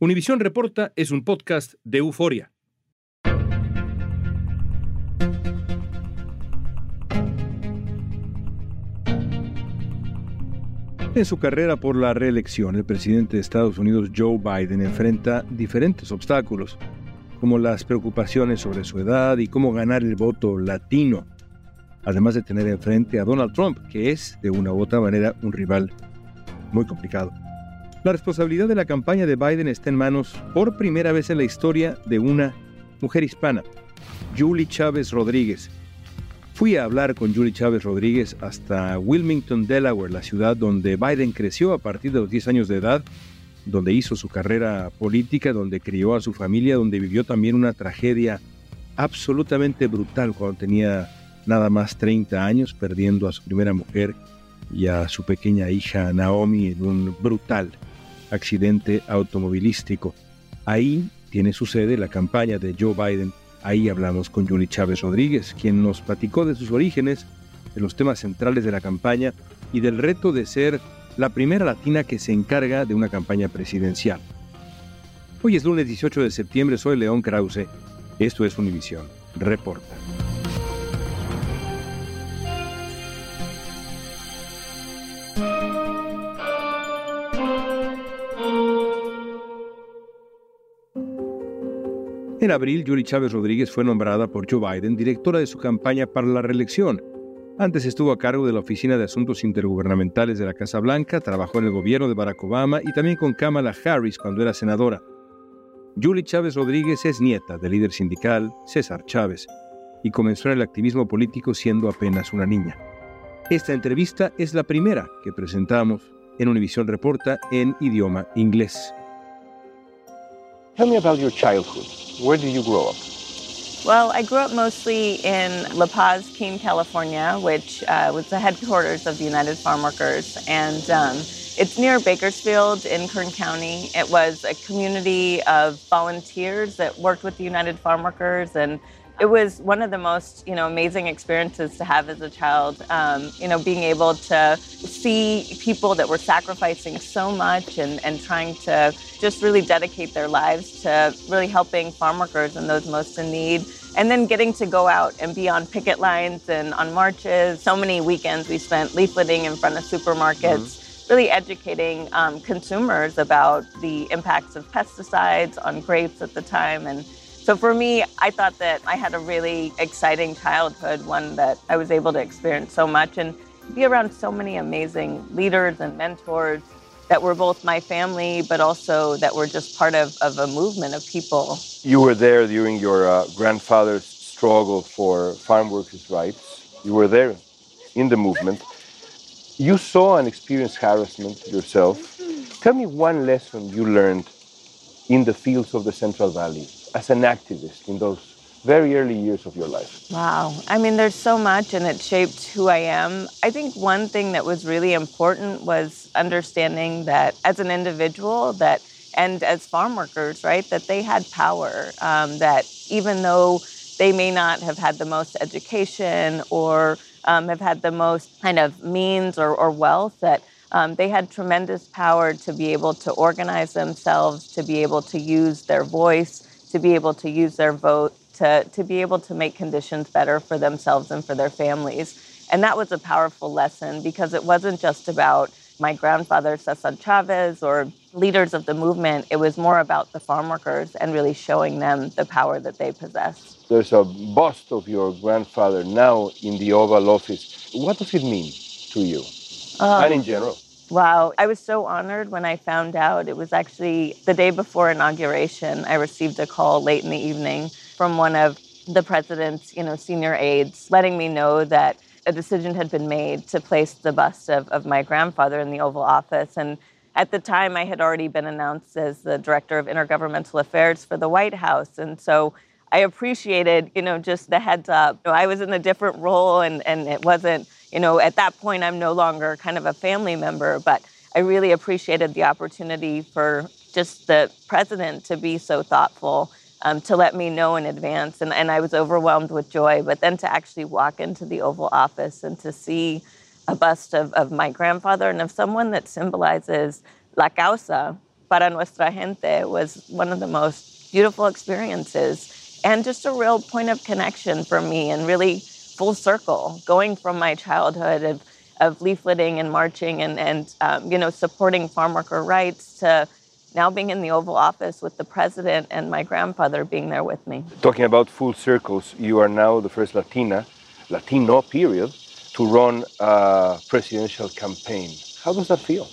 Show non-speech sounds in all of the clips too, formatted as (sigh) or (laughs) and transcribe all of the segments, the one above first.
Univisión Reporta es un podcast de euforia. En su carrera por la reelección, el presidente de Estados Unidos, Joe Biden, enfrenta diferentes obstáculos, como las preocupaciones sobre su edad y cómo ganar el voto latino, además de tener enfrente a Donald Trump, que es, de una u otra manera, un rival muy complicado. La responsabilidad de la campaña de Biden está en manos, por primera vez en la historia, de una mujer hispana, Julie Chávez Rodríguez. Fui a hablar con Julie Chávez Rodríguez hasta Wilmington, Delaware, la ciudad donde Biden creció a partir de los 10 años de edad, donde hizo su carrera política, donde crió a su familia, donde vivió también una tragedia absolutamente brutal cuando tenía nada más 30 años, perdiendo a su primera mujer y a su pequeña hija Naomi en un brutal accidente automovilístico. Ahí tiene su sede la campaña de Joe Biden. Ahí hablamos con Julie Chávez Rodríguez, quien nos platicó de sus orígenes, de los temas centrales de la campaña y del reto de ser la primera latina que se encarga de una campaña presidencial. Hoy es lunes 18 de septiembre, soy León Krause. Esto es Univisión. Reporta. En abril, Julie Chávez Rodríguez fue nombrada por Joe Biden directora de su campaña para la reelección. Antes estuvo a cargo de la Oficina de Asuntos Intergubernamentales de la Casa Blanca, trabajó en el gobierno de Barack Obama y también con Kamala Harris cuando era senadora. Julie Chávez Rodríguez es nieta del líder sindical César Chávez y comenzó en el activismo político siendo apenas una niña. Esta entrevista es la primera que presentamos en Univisión Reporta en idioma inglés. Tell me about your childhood. Where did you grow up? Well, I grew up mostly in La Paz, Keene, California, which uh, was the headquarters of the United Farm Workers. And um, it's near Bakersfield in Kern County. It was a community of volunteers that worked with the United Farm Workers and it was one of the most you know amazing experiences to have as a child um, you know being able to see people that were sacrificing so much and, and trying to just really dedicate their lives to really helping farm workers and those most in need and then getting to go out and be on picket lines and on marches so many weekends we spent leafleting in front of supermarkets mm-hmm. really educating um, consumers about the impacts of pesticides on grapes at the time and so for me, I thought that I had a really exciting childhood, one that I was able to experience so much and be around so many amazing leaders and mentors that were both my family, but also that were just part of, of a movement of people. You were there during your uh, grandfather's struggle for farm workers' rights. You were there in the movement. You saw and experienced harassment yourself. Tell me one lesson you learned in the fields of the Central Valley as an activist in those very early years of your life? Wow. I mean, there's so much, and it shaped who I am. I think one thing that was really important was understanding that as an individual, that and as farm workers, right, that they had power. Um, that even though they may not have had the most education or um, have had the most kind of means or, or wealth, that Um, they had tremendous power to be able to organize themselves, to be able to use their voice, to be able to use their vote, to, to be able to make conditions better for themselves and for their families. And that was a powerful lesson because it wasn't just about my grandfather, Cesar Chavez, or leaders of the movement. It was more about the farm workers and really showing them the power that they possess. There's a bust of your grandfather now in the Oval Office. What does it mean to you um, and in general? Wow, I was so honored when I found out. It was actually the day before inauguration. I received a call late in the evening from one of the president's, you know, senior aides, letting me know that a decision had been made to place the bust of, of my grandfather in the Oval Office. And at the time, I had already been announced as the director of intergovernmental affairs for the White House. And so I appreciated, you know, just the heads up. I was in a different role and, and it wasn't, you know, at that point, I'm no longer kind of a family member, but I really appreciated the opportunity for just the president to be so thoughtful um, to let me know in advance. And, and I was overwhelmed with joy. But then to actually walk into the Oval Office and to see a bust of, of my grandfather and of someone that symbolizes la causa para nuestra gente was one of the most beautiful experiences and just a real point of connection for me and really full circle going from my childhood of, of leafleting and marching and, and um, you know supporting farm worker rights to now being in the Oval Office with the president and my grandfather being there with me. Talking about full circles, you are now the first Latina, Latino period, to run a presidential campaign. How does that feel?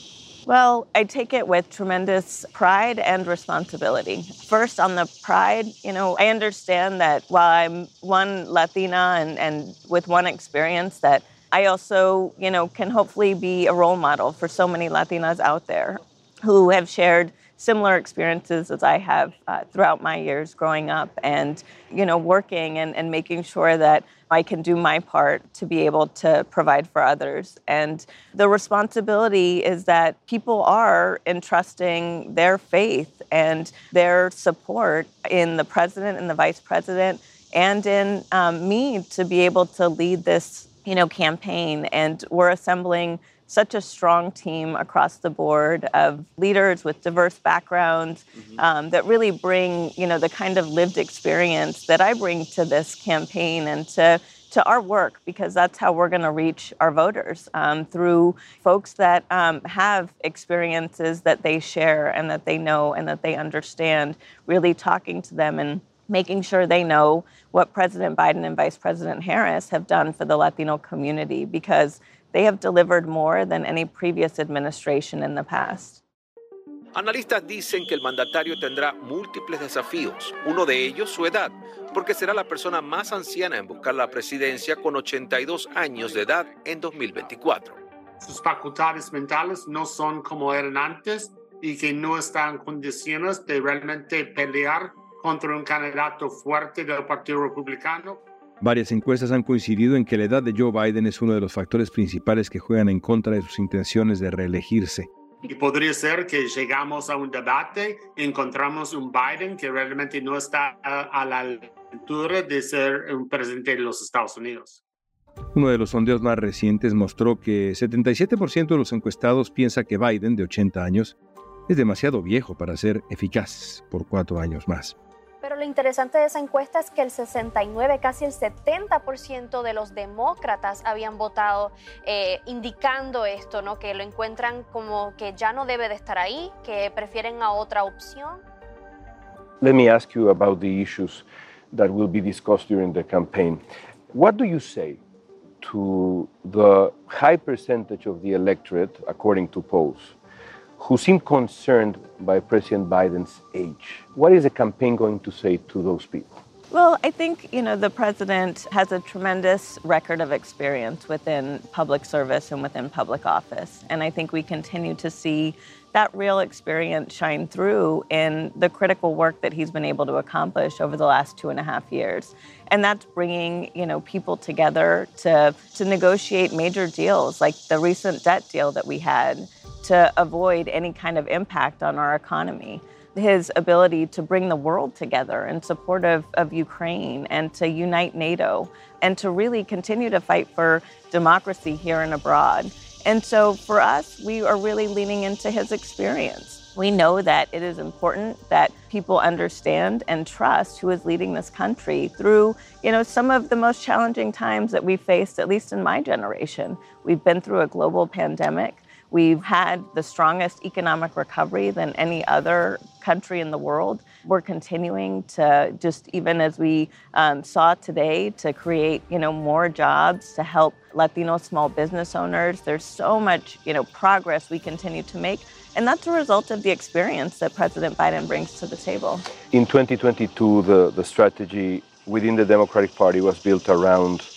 Well, I take it with tremendous pride and responsibility. First, on the pride, you know, I understand that while I'm one Latina and, and with one experience, that I also, you know, can hopefully be a role model for so many Latinas out there who have shared similar experiences as I have uh, throughout my years growing up and, you know, working and, and making sure that I can do my part to be able to provide for others. And the responsibility is that people are entrusting their faith and their support in the president and the vice president and in um, me to be able to lead this, you know, campaign. And we're assembling such a strong team across the board of leaders with diverse backgrounds mm-hmm. um, that really bring you know the kind of lived experience that I bring to this campaign and to to our work because that's how we're going to reach our voters um, through folks that um, have experiences that they share and that they know and that they understand really talking to them and making sure they know what President Biden and Vice President Harris have done for the Latino community because they have delivered more than any previous administration in the past. Analistas dicen que el mandatario tendrá múltiples desafíos, uno de ellos su edad, porque será la persona más anciana en buscar la presidencia con 82 años de edad en 2024. Sus facultades mentales no son como eran antes y que no están en condiciones de realmente pelear contra un candidato fuerte del Partido Republicano Varias encuestas han coincidido en que la edad de Joe Biden es uno de los factores principales que juegan en contra de sus intenciones de reelegirse. Y podría ser que llegamos a un debate y encontramos un Biden que realmente no está a la altura de ser un presidente de los Estados Unidos. Uno de los sondeos más recientes mostró que 77% de los encuestados piensa que Biden, de 80 años, es demasiado viejo para ser eficaz por cuatro años más. Pero lo interesante de esa encuesta es que el 69, casi el 70% de los demócratas habían votado eh, indicando esto, ¿no? que lo encuentran como que ya no debe de estar ahí, que prefieren a otra opción. Let me ask you about the issues that will be discussed during the campaign. What do you say to the high percentage of the electorate, according to polls, who seem concerned by President Biden's age. What is the campaign going to say to those people? Well, I think, you know, the president has a tremendous record of experience within public service and within public office. And I think we continue to see that real experience shine through in the critical work that he's been able to accomplish over the last two and a half years. And that's bringing, you know, people together to, to negotiate major deals like the recent debt deal that we had to avoid any kind of impact on our economy. His ability to bring the world together in support of, of Ukraine and to unite NATO and to really continue to fight for democracy here and abroad. And so for us, we are really leaning into his experience. We know that it is important that people understand and trust who is leading this country through, you know, some of the most challenging times that we faced, at least in my generation. We've been through a global pandemic. We've had the strongest economic recovery than any other country in the world. We're continuing to just, even as we um, saw today, to create, you know, more jobs to help Latino small business owners. There's so much, you know, progress we continue to make. And that's a result of the experience that President Biden brings to the table. In 2022, the, the strategy within the Democratic Party was built around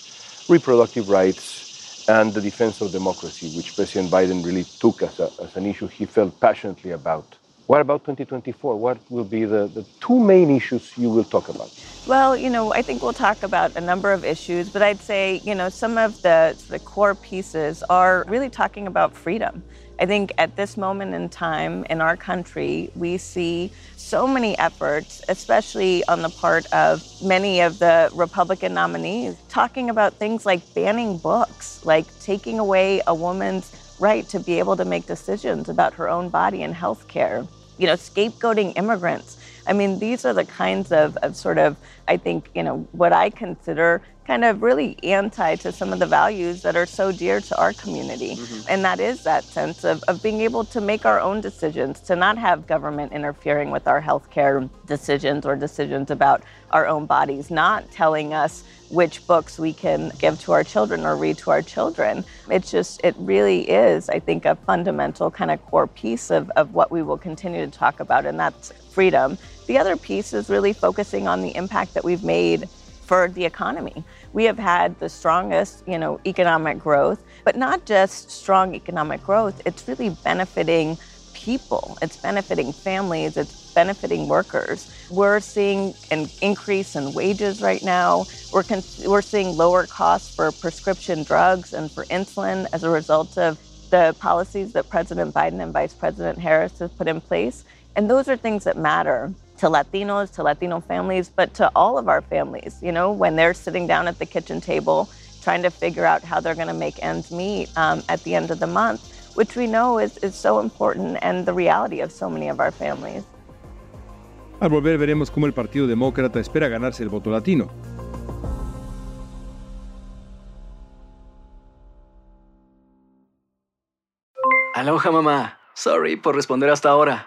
reproductive rights and the defense of democracy, which President Biden really took as, a, as an issue he felt passionately about. What about 2024? What will be the, the two main issues you will talk about? Well, you know, I think we'll talk about a number of issues, but I'd say, you know, some of the, the core pieces are really talking about freedom. I think at this moment in time in our country, we see so many efforts, especially on the part of many of the Republican nominees, talking about things like banning books, like taking away a woman's right to be able to make decisions about her own body and health care, you know, scapegoating immigrants. I mean, these are the kinds of, of sort of, I think, you know, what I consider kind of really anti to some of the values that are so dear to our community. Mm-hmm. And that is that sense of, of being able to make our own decisions, to not have government interfering with our healthcare decisions or decisions about our own bodies, not telling us which books we can give to our children or read to our children. It's just, it really is, I think, a fundamental kind of core piece of, of what we will continue to talk about, and that's freedom. The other piece is really focusing on the impact that we've made for the economy. We have had the strongest, you know, economic growth, but not just strong economic growth, it's really benefiting people. It's benefiting families, it's benefiting workers. We're seeing an increase in wages right now. We're, con- we're seeing lower costs for prescription drugs and for insulin as a result of the policies that President Biden and Vice President Harris have put in place. And those are things that matter to Latinos, to Latino families, but to all of our families, you know, when they're sitting down at the kitchen table trying to figure out how they're going to make ends meet um, at the end of the month, which we know is, is so important and the reality of so many of our families. Al volver veremos cómo el Partido Demócrata espera ganarse el voto latino. Aloha mamá. Sorry por responder hasta ahora.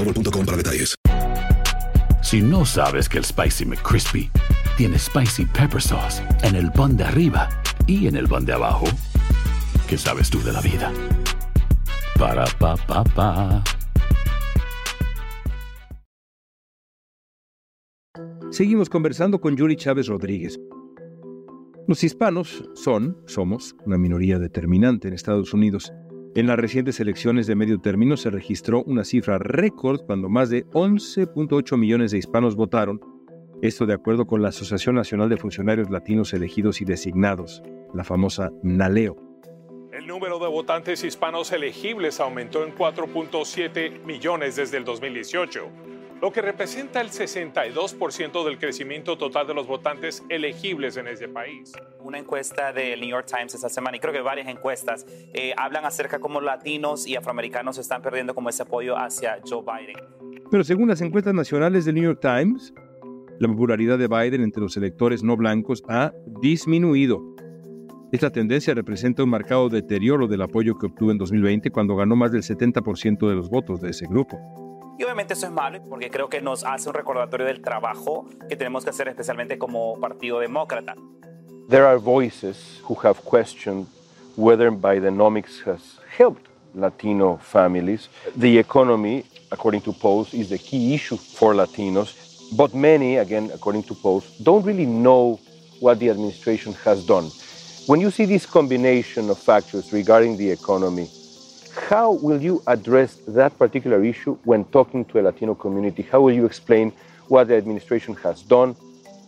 boostmobile.com para detalles. Si no sabes que el Spicy McCrispy tiene Spicy Pepper Sauce en el pan de arriba y en el pan de abajo, ¿qué sabes tú de la vida? Para, pa, pa, pa. Seguimos conversando con Yuri Chávez Rodríguez. Los hispanos son, somos, una minoría determinante en Estados Unidos. En las recientes elecciones de medio término se registró una cifra récord cuando más de 11.8 millones de hispanos votaron, esto de acuerdo con la Asociación Nacional de Funcionarios Latinos Elegidos y Designados, la famosa NALEO. El número de votantes hispanos elegibles aumentó en 4.7 millones desde el 2018, lo que representa el 62% del crecimiento total de los votantes elegibles en ese país. Una encuesta del New York Times esta semana, y creo que varias encuestas, eh, hablan acerca de cómo latinos y afroamericanos están perdiendo como ese apoyo hacia Joe Biden. Pero según las encuestas nacionales del New York Times, la popularidad de Biden entre los electores no blancos ha disminuido. Esta tendencia representa un marcado deterioro del apoyo que obtuvo en 2020 cuando ganó más del 70% de los votos de ese grupo. Obviamente eso es malo porque creo que nos hace un recordatorio del trabajo que tenemos que hacer especialmente como Partido Demócrata. There are voices who have questioned whether Bidenomics has helped Latino families. The economy, according to polls, is the key issue for Latinos. But many, again, according to polls, don't really know what the administration has done. When you see this combination of factors regarding the economy, how will you address that particular issue when talking to a Latino community? How will you explain what the administration has done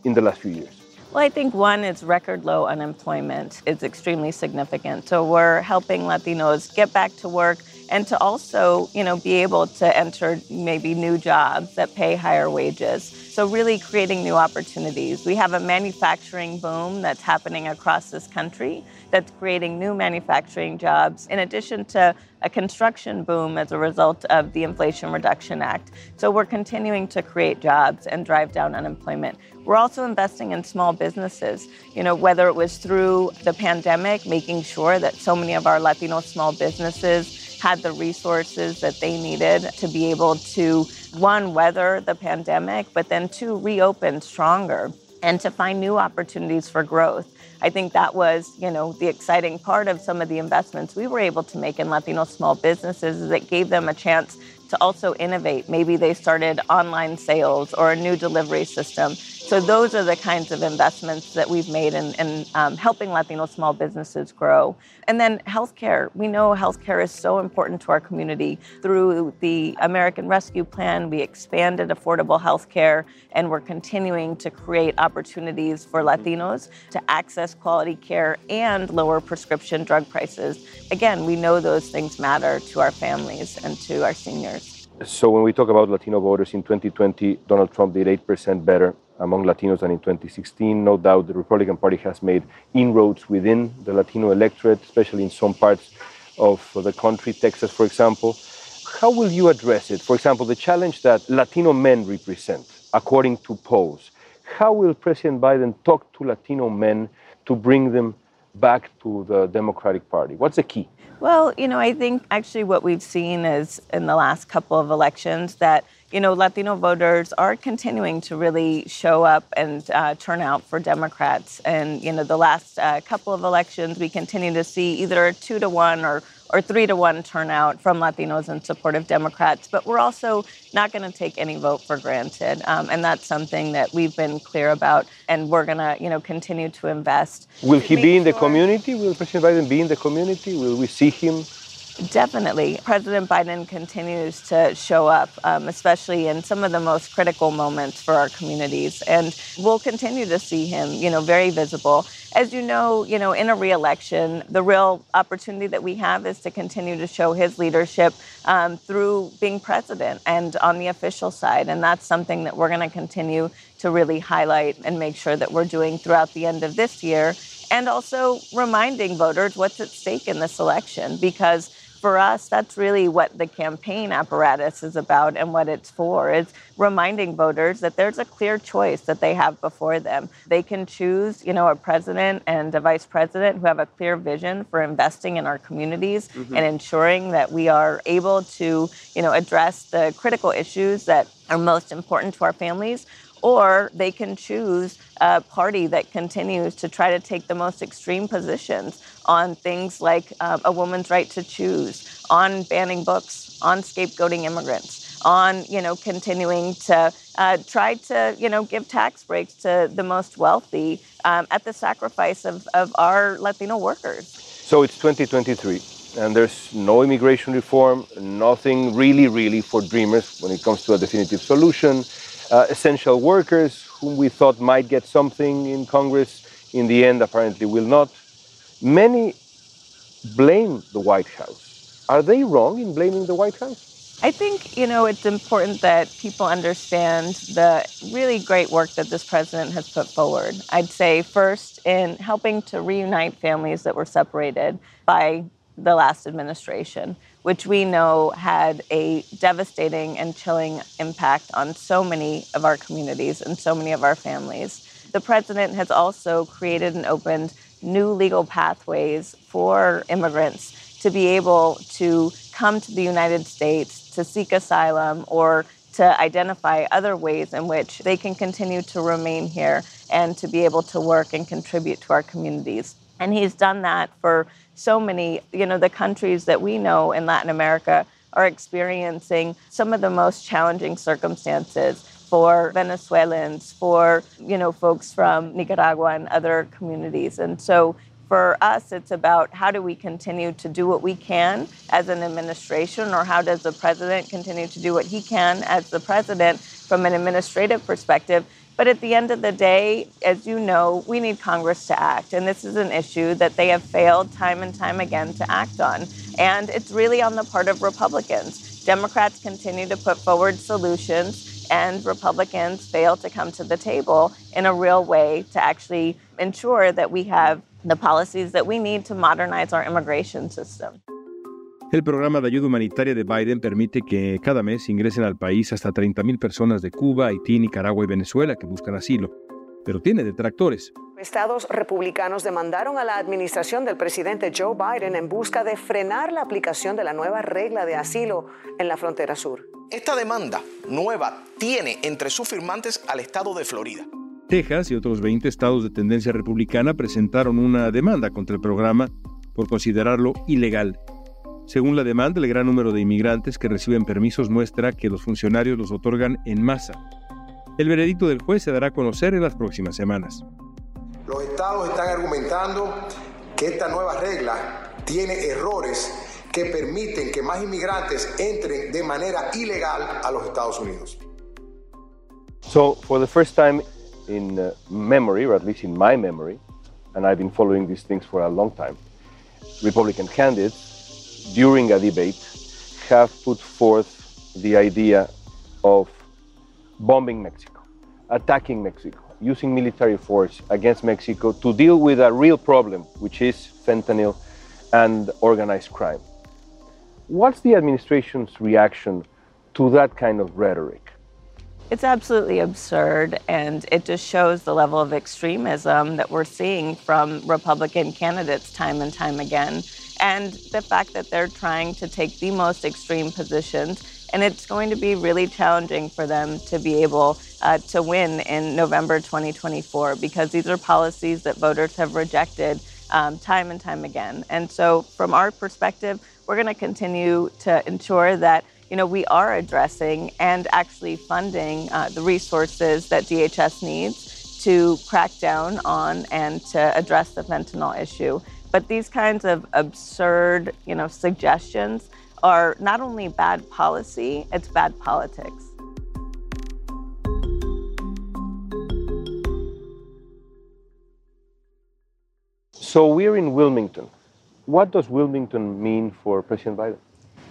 in the last few years? Well, I think one is record low unemployment is extremely significant. So we're helping Latinos get back to work and to also, you know, be able to enter maybe new jobs that pay higher wages. So really creating new opportunities. We have a manufacturing boom that's happening across this country that's creating new manufacturing jobs in addition to a construction boom as a result of the Inflation Reduction Act. So we're continuing to create jobs and drive down unemployment. We're also investing in small businesses, you know, whether it was through the pandemic, making sure that so many of our Latino small businesses had the resources that they needed to be able to, one, weather the pandemic, but then two, reopen stronger and to find new opportunities for growth. I think that was, you know, the exciting part of some of the investments we were able to make in Latino small businesses is it gave them a chance to also innovate. Maybe they started online sales or a new delivery system. So those are the kinds of investments that we've made in, in um, helping Latino small businesses grow. And then healthcare. We know healthcare is so important to our community. Through the American Rescue Plan, we expanded affordable healthcare, and we're continuing to create opportunities for Latinos to access quality care and lower prescription drug prices. Again, we know those things matter to our families and to our seniors. So when we talk about Latino voters in 2020, Donald Trump did 8% better among Latinos than in 2016. No doubt the Republican Party has made inroads within the Latino electorate, especially in some parts of the country, Texas, for example. How will you address it? For example, the challenge that Latino men represent, according to polls. How will President Biden talk to Latino men to bring them back to the Democratic Party? What's the key? Well, you know, I think actually what we've seen is in the last couple of elections that you know, Latino voters are continuing to really show up and uh, turn out for Democrats. And, you know, the last uh, couple of elections, we continue to see either a two to one or or three to one turnout from Latinos in support of Democrats. But we're also not going to take any vote for granted, um, and that's something that we've been clear about, and we're going to, you know, continue to invest. Will he be in the community? Will President Biden be in the community? Will we see him? Definitely. President Biden continues to show up, um, especially in some of the most critical moments for our communities. And we'll continue to see him, you know, very visible. As you know, you know, in a reelection, the real opportunity that we have is to continue to show his leadership um, through being president and on the official side. And that's something that we're going to continue to really highlight and make sure that we're doing throughout the end of this year. And also reminding voters what's at stake in this election because for us, that's really what the campaign apparatus is about and what it's for. It's reminding voters that there's a clear choice that they have before them. They can choose, you know, a president and a vice president who have a clear vision for investing in our communities mm-hmm. and ensuring that we are able to, you know, address the critical issues that are most important to our families or they can choose a party that continues to try to take the most extreme positions on things like uh, a woman's right to choose, on banning books, on scapegoating immigrants, on you know continuing to uh, try to you know give tax breaks to the most wealthy um, at the sacrifice of, of our Latino workers. So it's 2023 and there's no immigration reform, nothing really, really for dreamers when it comes to a definitive solution uh, essential workers whom we thought might get something in Congress, in the end apparently will not. Many blame the White House. Are they wrong in blaming the White House? I think, you know, it's important that people understand the really great work that this president has put forward. I'd say first in helping to reunite families that were separated by the last administration which we know had a devastating and chilling impact on so many of our communities and so many of our families. The president has also created and opened new legal pathways for immigrants to be able to come to the United States to seek asylum or to identify other ways in which they can continue to remain here and to be able to work and contribute to our communities. And he's done that for so many, you know, the countries that we know in Latin America are experiencing some of the most challenging circumstances for Venezuelans, for, you know, folks from Nicaragua and other communities. And so for us, it's about how do we continue to do what we can as an administration, or how does the president continue to do what he can as the president from an administrative perspective. But at the end of the day, as you know, we need Congress to act. And this is an issue that they have failed time and time again to act on. And it's really on the part of Republicans. Democrats continue to put forward solutions, and Republicans fail to come to the table in a real way to actually ensure that we have the policies that we need to modernize our immigration system. El programa de ayuda humanitaria de Biden permite que cada mes ingresen al país hasta 30.000 personas de Cuba, Haití, Nicaragua y Venezuela que buscan asilo, pero tiene detractores. Estados republicanos demandaron a la administración del presidente Joe Biden en busca de frenar la aplicación de la nueva regla de asilo en la frontera sur. Esta demanda nueva tiene entre sus firmantes al estado de Florida. Texas y otros 20 estados de tendencia republicana presentaron una demanda contra el programa por considerarlo ilegal. Según la demanda, el gran número de inmigrantes que reciben permisos muestra que los funcionarios los otorgan en masa. El veredicto del juez se dará a conocer en las próximas semanas. Los estados están argumentando que esta nueva regla tiene errores que permiten que más inmigrantes entren de manera ilegal a los Estados Unidos. So, for the first time in uh, memory, or at least in my memory, and I've been following these things for a long time, Republican candidates during a debate have put forth the idea of bombing Mexico, attacking Mexico, using military force against Mexico to deal with a real problem, which is fentanyl and organized crime. What's the administration's reaction to that kind of rhetoric? It's absolutely absurd, and it just shows the level of extremism that we're seeing from Republican candidates time and time again, and the fact that they're trying to take the most extreme positions. And it's going to be really challenging for them to be able uh, to win in November 2024 because these are policies that voters have rejected um, time and time again. And so, from our perspective, we're going to continue to ensure that you know, we are addressing and actually funding uh, the resources that DHS needs to crack down on and to address the fentanyl issue. But these kinds of absurd, you know, suggestions are not only bad policy, it's bad politics. So we're in Wilmington. What does Wilmington mean for President Biden?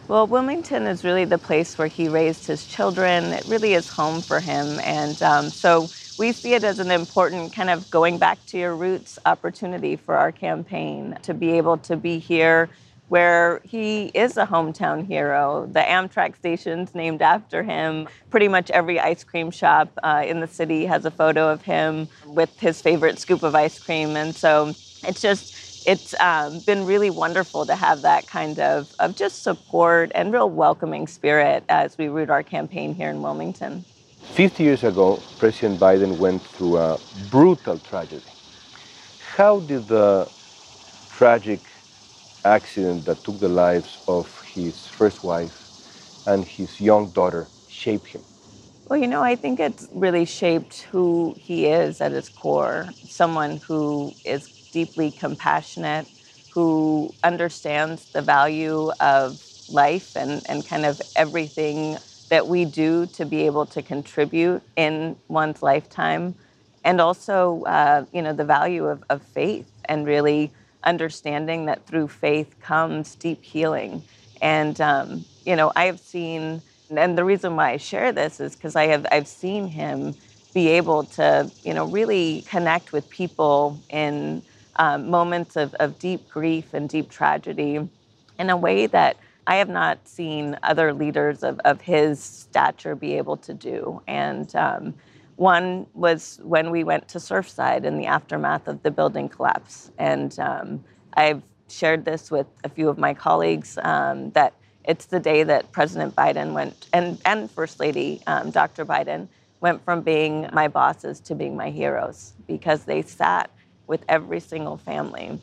Well, Wilmington is really the place where he raised his children. It really is home for him. And um, so we see it as an important kind of going back to your roots opportunity for our campaign to be able to be here where he is a hometown hero. The Amtrak station's named after him. Pretty much every ice cream shop uh, in the city has a photo of him with his favorite scoop of ice cream. And so it's just, it's um, been really wonderful to have that kind of, of just support and real welcoming spirit as we root our campaign here in Wilmington. 50 years ago, President Biden went through a brutal tragedy. How did the tragic accident that took the lives of his first wife and his young daughter shaped him? Well, you know, I think it's really shaped who he is at his core someone who is deeply compassionate, who understands the value of life and, and kind of everything that we do to be able to contribute in one's lifetime. And also, uh, you know, the value of, of faith and really understanding that through faith comes deep healing. And, um, you know, I have seen, and the reason why I share this is because I have, I've seen him be able to, you know, really connect with people in um, moments of, of deep grief and deep tragedy in a way that I have not seen other leaders of, of his stature be able to do. And um, one was when we went to Surfside in the aftermath of the building collapse. And um, I've shared this with a few of my colleagues um, that it's the day that President Biden went, and, and First Lady um, Dr. Biden went from being my bosses to being my heroes because they sat with every single family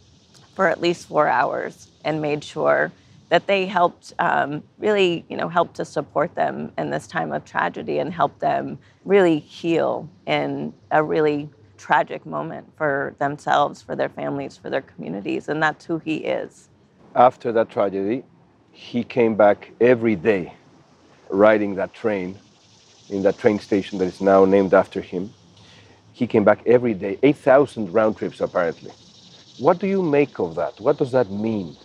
for at least four hours and made sure that they helped um, really, you know, help to support them in this time of tragedy and help them really heal in a really tragic moment for themselves, for their families, for their communities, and that's who he is. After that tragedy, he came back every day riding that train in that train station that is now named after him. He came back every day, 8,000 round trips apparently. What do you make of that? What does that mean?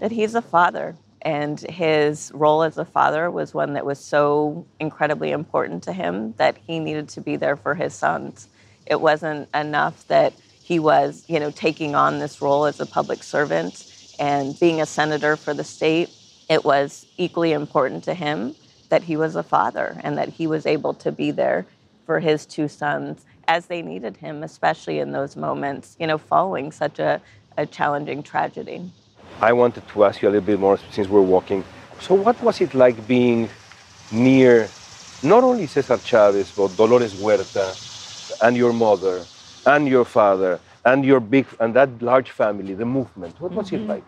That he's a father, and his role as a father was one that was so incredibly important to him that he needed to be there for his sons. It wasn't enough that he was, you know, taking on this role as a public servant and being a senator for the state. It was equally important to him that he was a father and that he was able to be there for his two sons as they needed him, especially in those moments, you know, following such a, a challenging tragedy. I wanted to ask you a little bit more since we're walking. So, what was it like being near not only Cesar Chavez, but Dolores Huerta and your mother and your father and your big and that large family, the movement? What was mm-hmm. it like?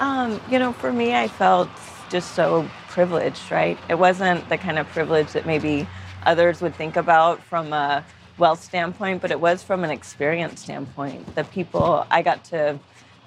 Um, you know, for me, I felt just so privileged, right? It wasn't the kind of privilege that maybe others would think about from a wealth standpoint, but it was from an experience standpoint. The people I got to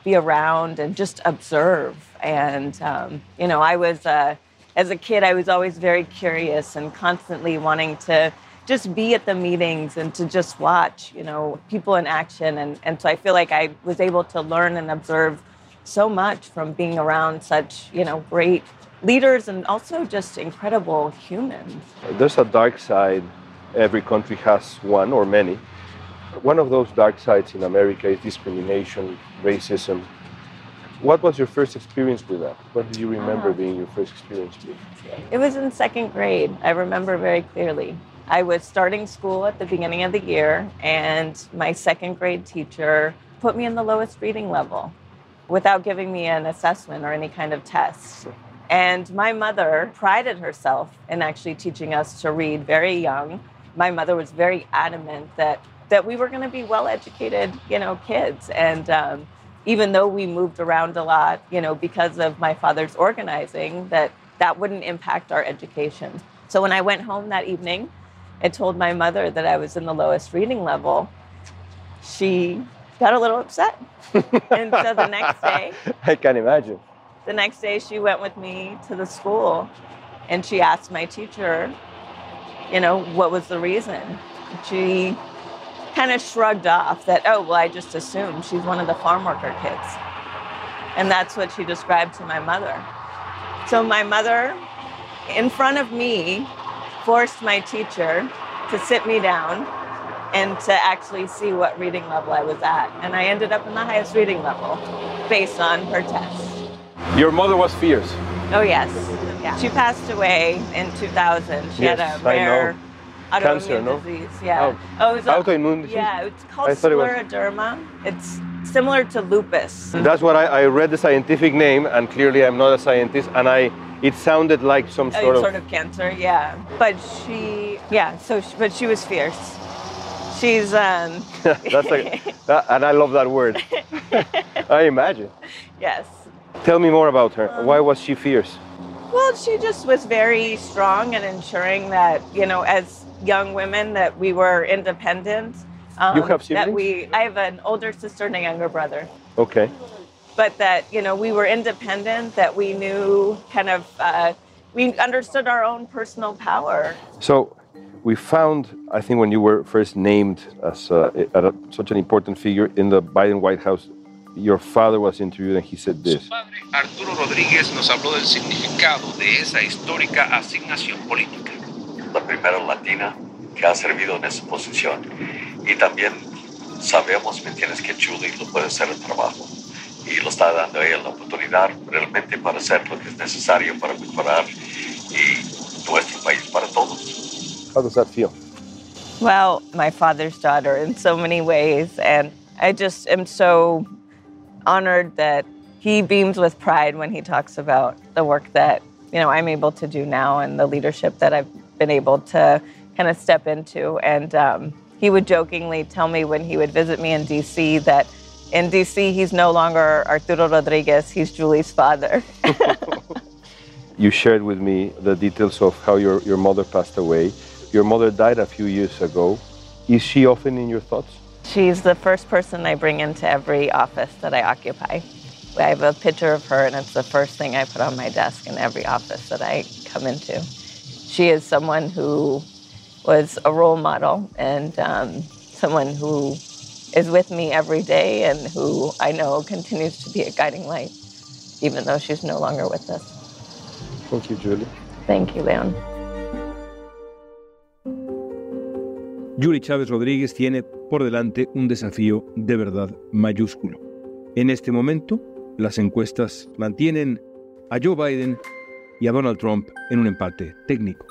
be around and just observe. And, um, you know, I was, uh, as a kid, I was always very curious and constantly wanting to just be at the meetings and to just watch, you know, people in action. And, and so I feel like I was able to learn and observe so much from being around such, you know, great leaders and also just incredible humans. There's a dark side. Every country has one or many. One of those dark sides in America is discrimination, racism. What was your first experience with that? What do you remember uh, being your first experience with? It was in second grade. I remember very clearly. I was starting school at the beginning of the year, and my second grade teacher put me in the lowest reading level without giving me an assessment or any kind of test. And my mother prided herself in actually teaching us to read very young. My mother was very adamant that that we were going to be well-educated, you know, kids. And um, even though we moved around a lot, you know, because of my father's organizing, that that wouldn't impact our education. So when I went home that evening and told my mother that I was in the lowest reading level, she got a little upset. and so the next day, (laughs) I can imagine. The next day, she went with me to the school and she asked my teacher, you know, what was the reason? She kind of shrugged off that, oh, well, I just assumed she's one of the farm worker kids. And that's what she described to my mother. So my mother, in front of me, forced my teacher to sit me down and to actually see what reading level I was at. And I ended up in the highest reading level based on her test. Your mother was fierce. Oh yes, yeah. She passed away in 2000. She yes, had a rare autoimmune Cancer, no? disease. Yeah. Oh, oh it was a, autoimmune disease. Yeah, it's called scleroderma. It it's similar to lupus. That's what I, I, read the scientific name, and clearly I'm not a scientist, and I it sounded like some sort oh, of sort of cancer. Yeah, but she yeah. So she, but she was fierce. She's um. (laughs) That's like, (laughs) that, and I love that word. (laughs) I imagine. Yes. Tell me more about her. Why was she fierce? Well, she just was very strong and ensuring that, you know, as young women, that we were independent. Um, you have siblings? That we, I have an older sister and a younger brother. Okay. But that, you know, we were independent, that we knew kind of, uh, we understood our own personal power. So we found, I think, when you were first named as a, a, such an important figure in the Biden White House, your father was interviewed and he said this. Su padre, Arturo Rodríguez, nos habló del significado de esa histórica asignación política. La primera latina que ha servido en esa posición. Y también sabemos, ¿me entiendes?, que Julie lo puede hacer el trabajo. Y lo está dando ella la oportunidad realmente para hacer lo que es necesario para mejorar y nuestro país para todos. How does that feel? Well, my father's daughter in so many ways. And I just am so honored that he beams with pride when he talks about the work that you know I'm able to do now and the leadership that I've been able to kind of step into. And um, he would jokingly tell me when he would visit me in D.C. that in DC, he's no longer Arturo Rodriguez, he's Julie's father. (laughs) you shared with me the details of how your, your mother passed away. Your mother died a few years ago. Is she often in your thoughts? She's the first person I bring into every office that I occupy. I have a picture of her, and it's the first thing I put on my desk in every office that I come into. She is someone who was a role model and um, someone who is with me every day and who I know continues to be a guiding light, even though she's no longer with us. Thank you, Julie. Thank you, Leon. Julie Chávez Rodríguez tiene por delante un desafío de verdad mayúsculo. En este momento, las encuestas mantienen a Joe Biden y a Donald Trump en un empate técnico.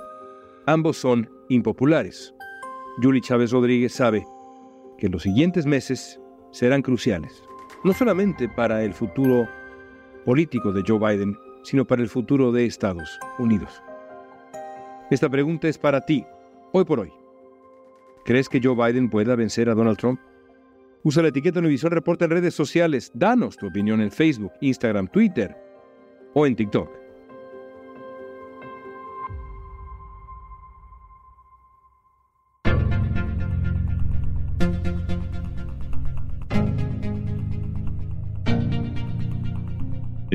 Ambos son impopulares. Julie Chávez Rodríguez sabe que los siguientes meses serán cruciales, no solamente para el futuro político de Joe Biden, sino para el futuro de Estados Unidos. Esta pregunta es para ti, hoy por hoy. ¿Crees que Joe Biden pueda vencer a Donald Trump? Usa la etiqueta Univisión Reporta en redes sociales. Danos tu opinión en Facebook, Instagram, Twitter o en TikTok.